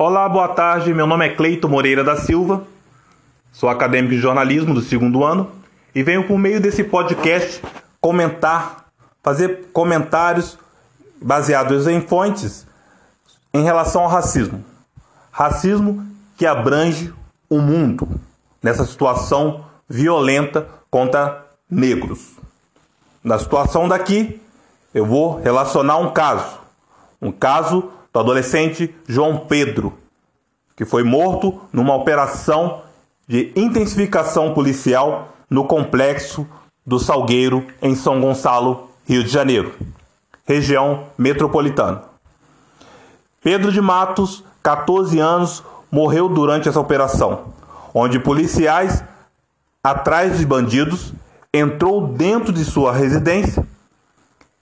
Olá, boa tarde. Meu nome é Cleito Moreira da Silva. Sou acadêmico de jornalismo do segundo ano e venho por meio desse podcast comentar, fazer comentários baseados em fontes em relação ao racismo. Racismo que abrange o mundo nessa situação violenta contra negros. Na situação daqui, eu vou relacionar um caso. Um caso do adolescente João Pedro, que foi morto numa operação de intensificação policial no complexo do Salgueiro, em São Gonçalo, Rio de Janeiro, região metropolitana. Pedro de Matos, 14 anos, morreu durante essa operação, onde policiais, atrás de bandidos, entrou dentro de sua residência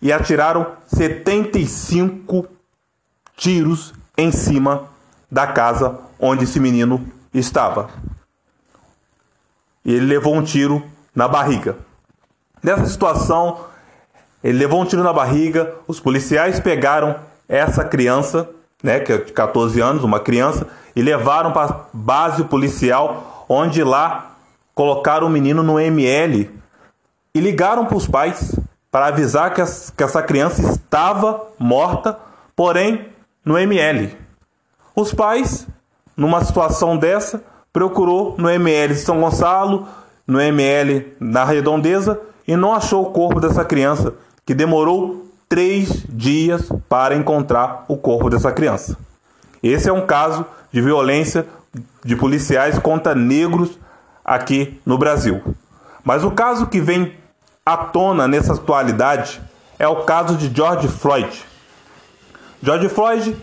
e atiraram 75 tiros em cima da casa onde esse menino estava. E ele levou um tiro na barriga. Nessa situação, ele levou um tiro na barriga, os policiais pegaram essa criança, né, que é de 14 anos, uma criança, e levaram para a base policial, onde lá colocaram o menino no ML e ligaram para os pais para avisar que, que essa criança estava morta, porém no ML. Os pais, numa situação dessa, procurou no ML de São Gonçalo, no ML na Redondeza e não achou o corpo dessa criança, que demorou três dias para encontrar o corpo dessa criança. Esse é um caso de violência de policiais contra negros aqui no Brasil. Mas o caso que vem à tona nessa atualidade é o caso de George Floyd. George Floyd,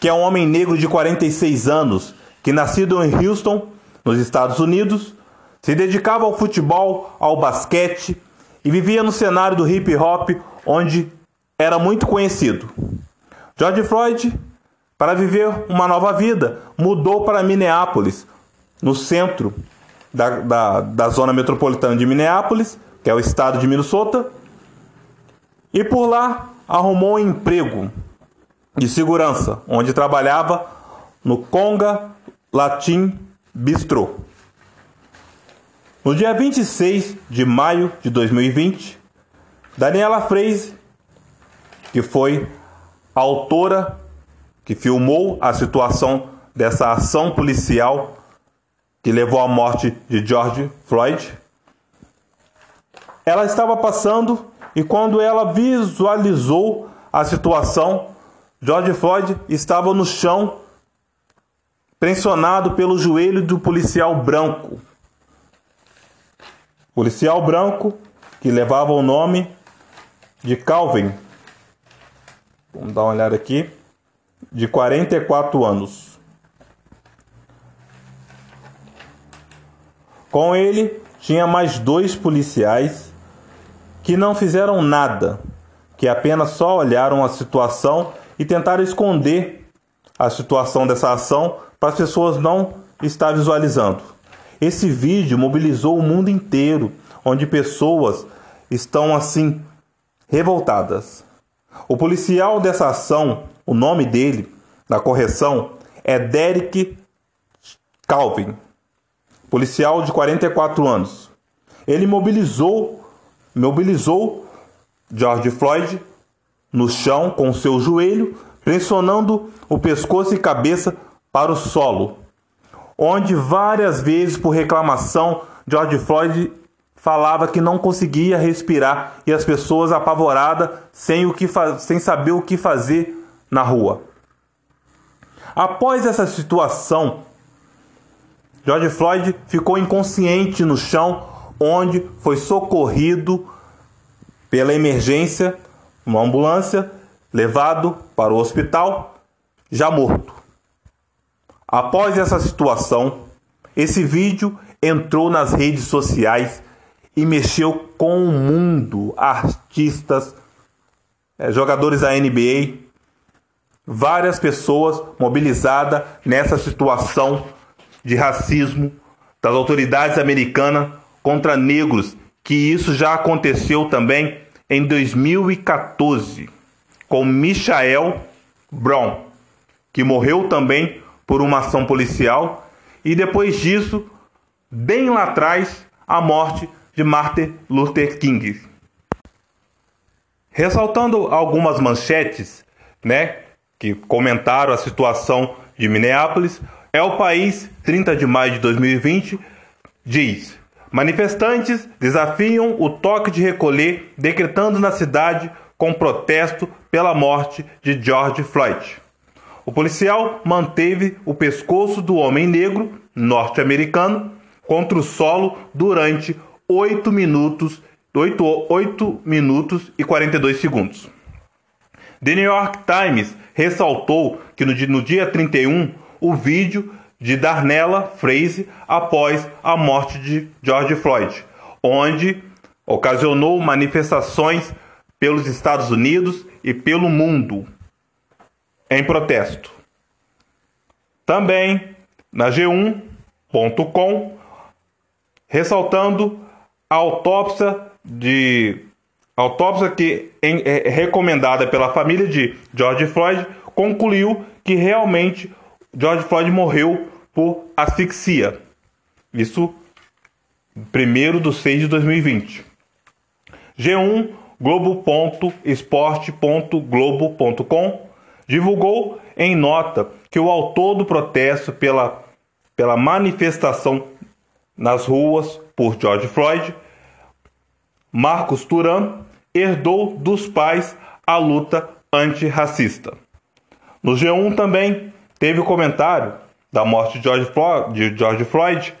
que é um homem negro de 46 anos, que nascido em Houston, nos Estados Unidos, se dedicava ao futebol, ao basquete e vivia no cenário do hip hop, onde era muito conhecido. George Floyd, para viver uma nova vida, mudou para Minneapolis, no centro da, da, da zona metropolitana de Minneapolis, que é o estado de Minnesota, e por lá arrumou um emprego de segurança, onde trabalhava no Conga Latin Bistro. No dia 26 de maio de 2020, Daniela Freise, que foi a autora que filmou a situação dessa ação policial que levou à morte de George Floyd, ela estava passando e quando ela visualizou a situação, George Floyd estava no chão, pressionado pelo joelho do policial branco. Policial branco que levava o nome de Calvin. Vamos dar uma olhada aqui. De 44 anos. Com ele tinha mais dois policiais que não fizeram nada, que apenas só olharam a situação e tentaram esconder a situação dessa ação para as pessoas não estar visualizando. Esse vídeo mobilizou o mundo inteiro, onde pessoas estão assim revoltadas. O policial dessa ação, o nome dele, na correção, é Derek Calvin, policial de 44 anos. Ele mobilizou, mobilizou George Floyd no chão com seu joelho, pressionando o pescoço e cabeça para o solo, onde várias vezes por reclamação George Floyd falava que não conseguia respirar e as pessoas apavoradas sem o que sem saber o que fazer na rua. Após essa situação, George Floyd ficou inconsciente no chão, onde foi socorrido pela emergência uma ambulância, levado para o hospital, já morto. Após essa situação, esse vídeo entrou nas redes sociais e mexeu com o mundo, artistas, eh, jogadores da NBA, várias pessoas mobilizadas nessa situação de racismo das autoridades americanas contra negros, que isso já aconteceu também em 2014 com Michael Brown, que morreu também por uma ação policial e depois disso, bem lá atrás, a morte de Martin Luther King. Ressaltando algumas manchetes, né, que comentaram a situação de Minneapolis, é o país, 30 de maio de 2020, diz: Manifestantes desafiam o toque de recolher, decretando na cidade com protesto pela morte de George Floyd. O policial manteve o pescoço do homem negro norte-americano contra o solo durante 8 minutos, 8, 8 minutos e 42 segundos. The New York Times ressaltou que no no dia 31 o vídeo de Darnella Fraser após a morte de George Floyd, onde ocasionou manifestações pelos Estados Unidos e pelo mundo em protesto. Também na G1.com, ressaltando a autópsia de autópsia que é recomendada pela família de George Floyd concluiu que realmente George Floyd morreu por asfixia. Isso 1 de 6 de 2020. G1 globo.esporte.globo.com divulgou em nota que o autor do protesto pela, pela manifestação nas ruas por George Floyd, Marcos Turan, herdou dos pais a luta antirracista. No G1 também teve o comentário da morte de George Floyd, de George Floyd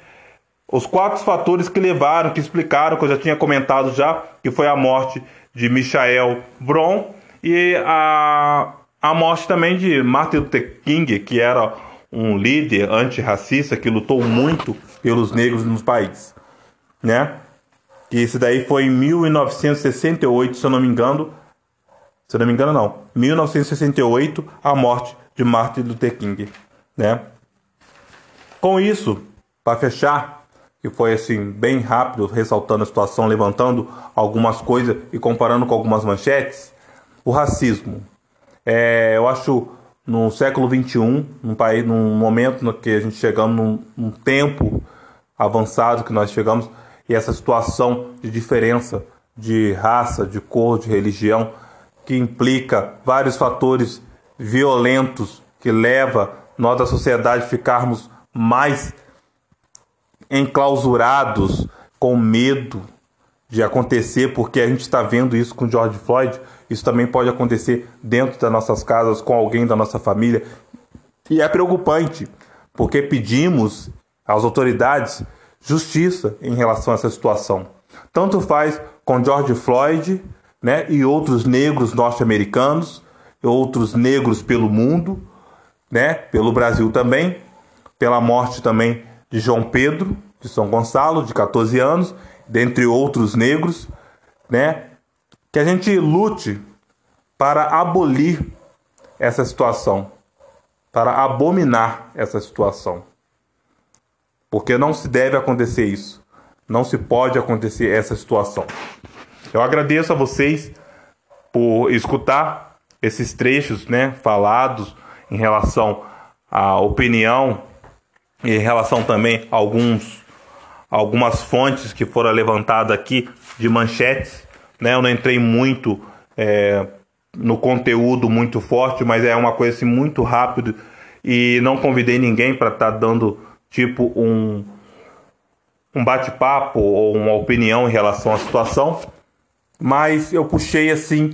os quatro fatores que levaram, que explicaram, que eu já tinha comentado já, que foi a morte de Michael Bron e a a morte também de Martin Luther King, que era um líder antirracista que lutou muito pelos negros no país, né? Que isso daí foi em 1968, se eu não me engano. Se eu não me engano, não. 1968, a morte de Martin Luther King, né? Com isso, para fechar, que foi assim bem rápido, ressaltando a situação, levantando algumas coisas e comparando com algumas manchetes, o racismo é, eu acho no século XXI, num país, num momento no que a gente chegamos num, num tempo avançado que nós chegamos e essa situação de diferença de raça, de cor, de religião, que implica vários fatores violentos que leva nós da sociedade ficarmos mais enclausurados com medo de acontecer, porque a gente está vendo isso com George Floyd, isso também pode acontecer dentro das nossas casas, com alguém da nossa família. E é preocupante, porque pedimos às autoridades justiça em relação a essa situação. Tanto faz com George Floyd né, e outros negros norte-americanos, outros negros pelo mundo, né, pelo Brasil também, pela morte também de João Pedro, de São Gonçalo, de 14 anos, dentre outros negros, né, que a gente lute para abolir essa situação, para abominar essa situação. Porque não se deve acontecer isso. Não se pode acontecer essa situação. Eu agradeço a vocês por escutar esses trechos, né, falados em relação à opinião em relação também a alguns algumas fontes que foram levantadas aqui de manchetes né? Eu não entrei muito é, no conteúdo muito forte, mas é uma coisa assim muito rápido e não convidei ninguém para estar tá dando tipo um um bate-papo ou uma opinião em relação à situação, mas eu puxei assim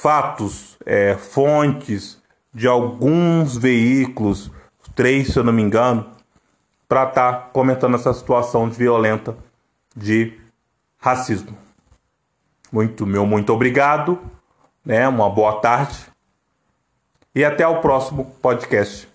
fatos, é, fontes de alguns veículos, três se eu não me engano, para estar tá comentando essa situação de violenta de racismo. Muito meu muito obrigado, né? Uma boa tarde e até o próximo podcast.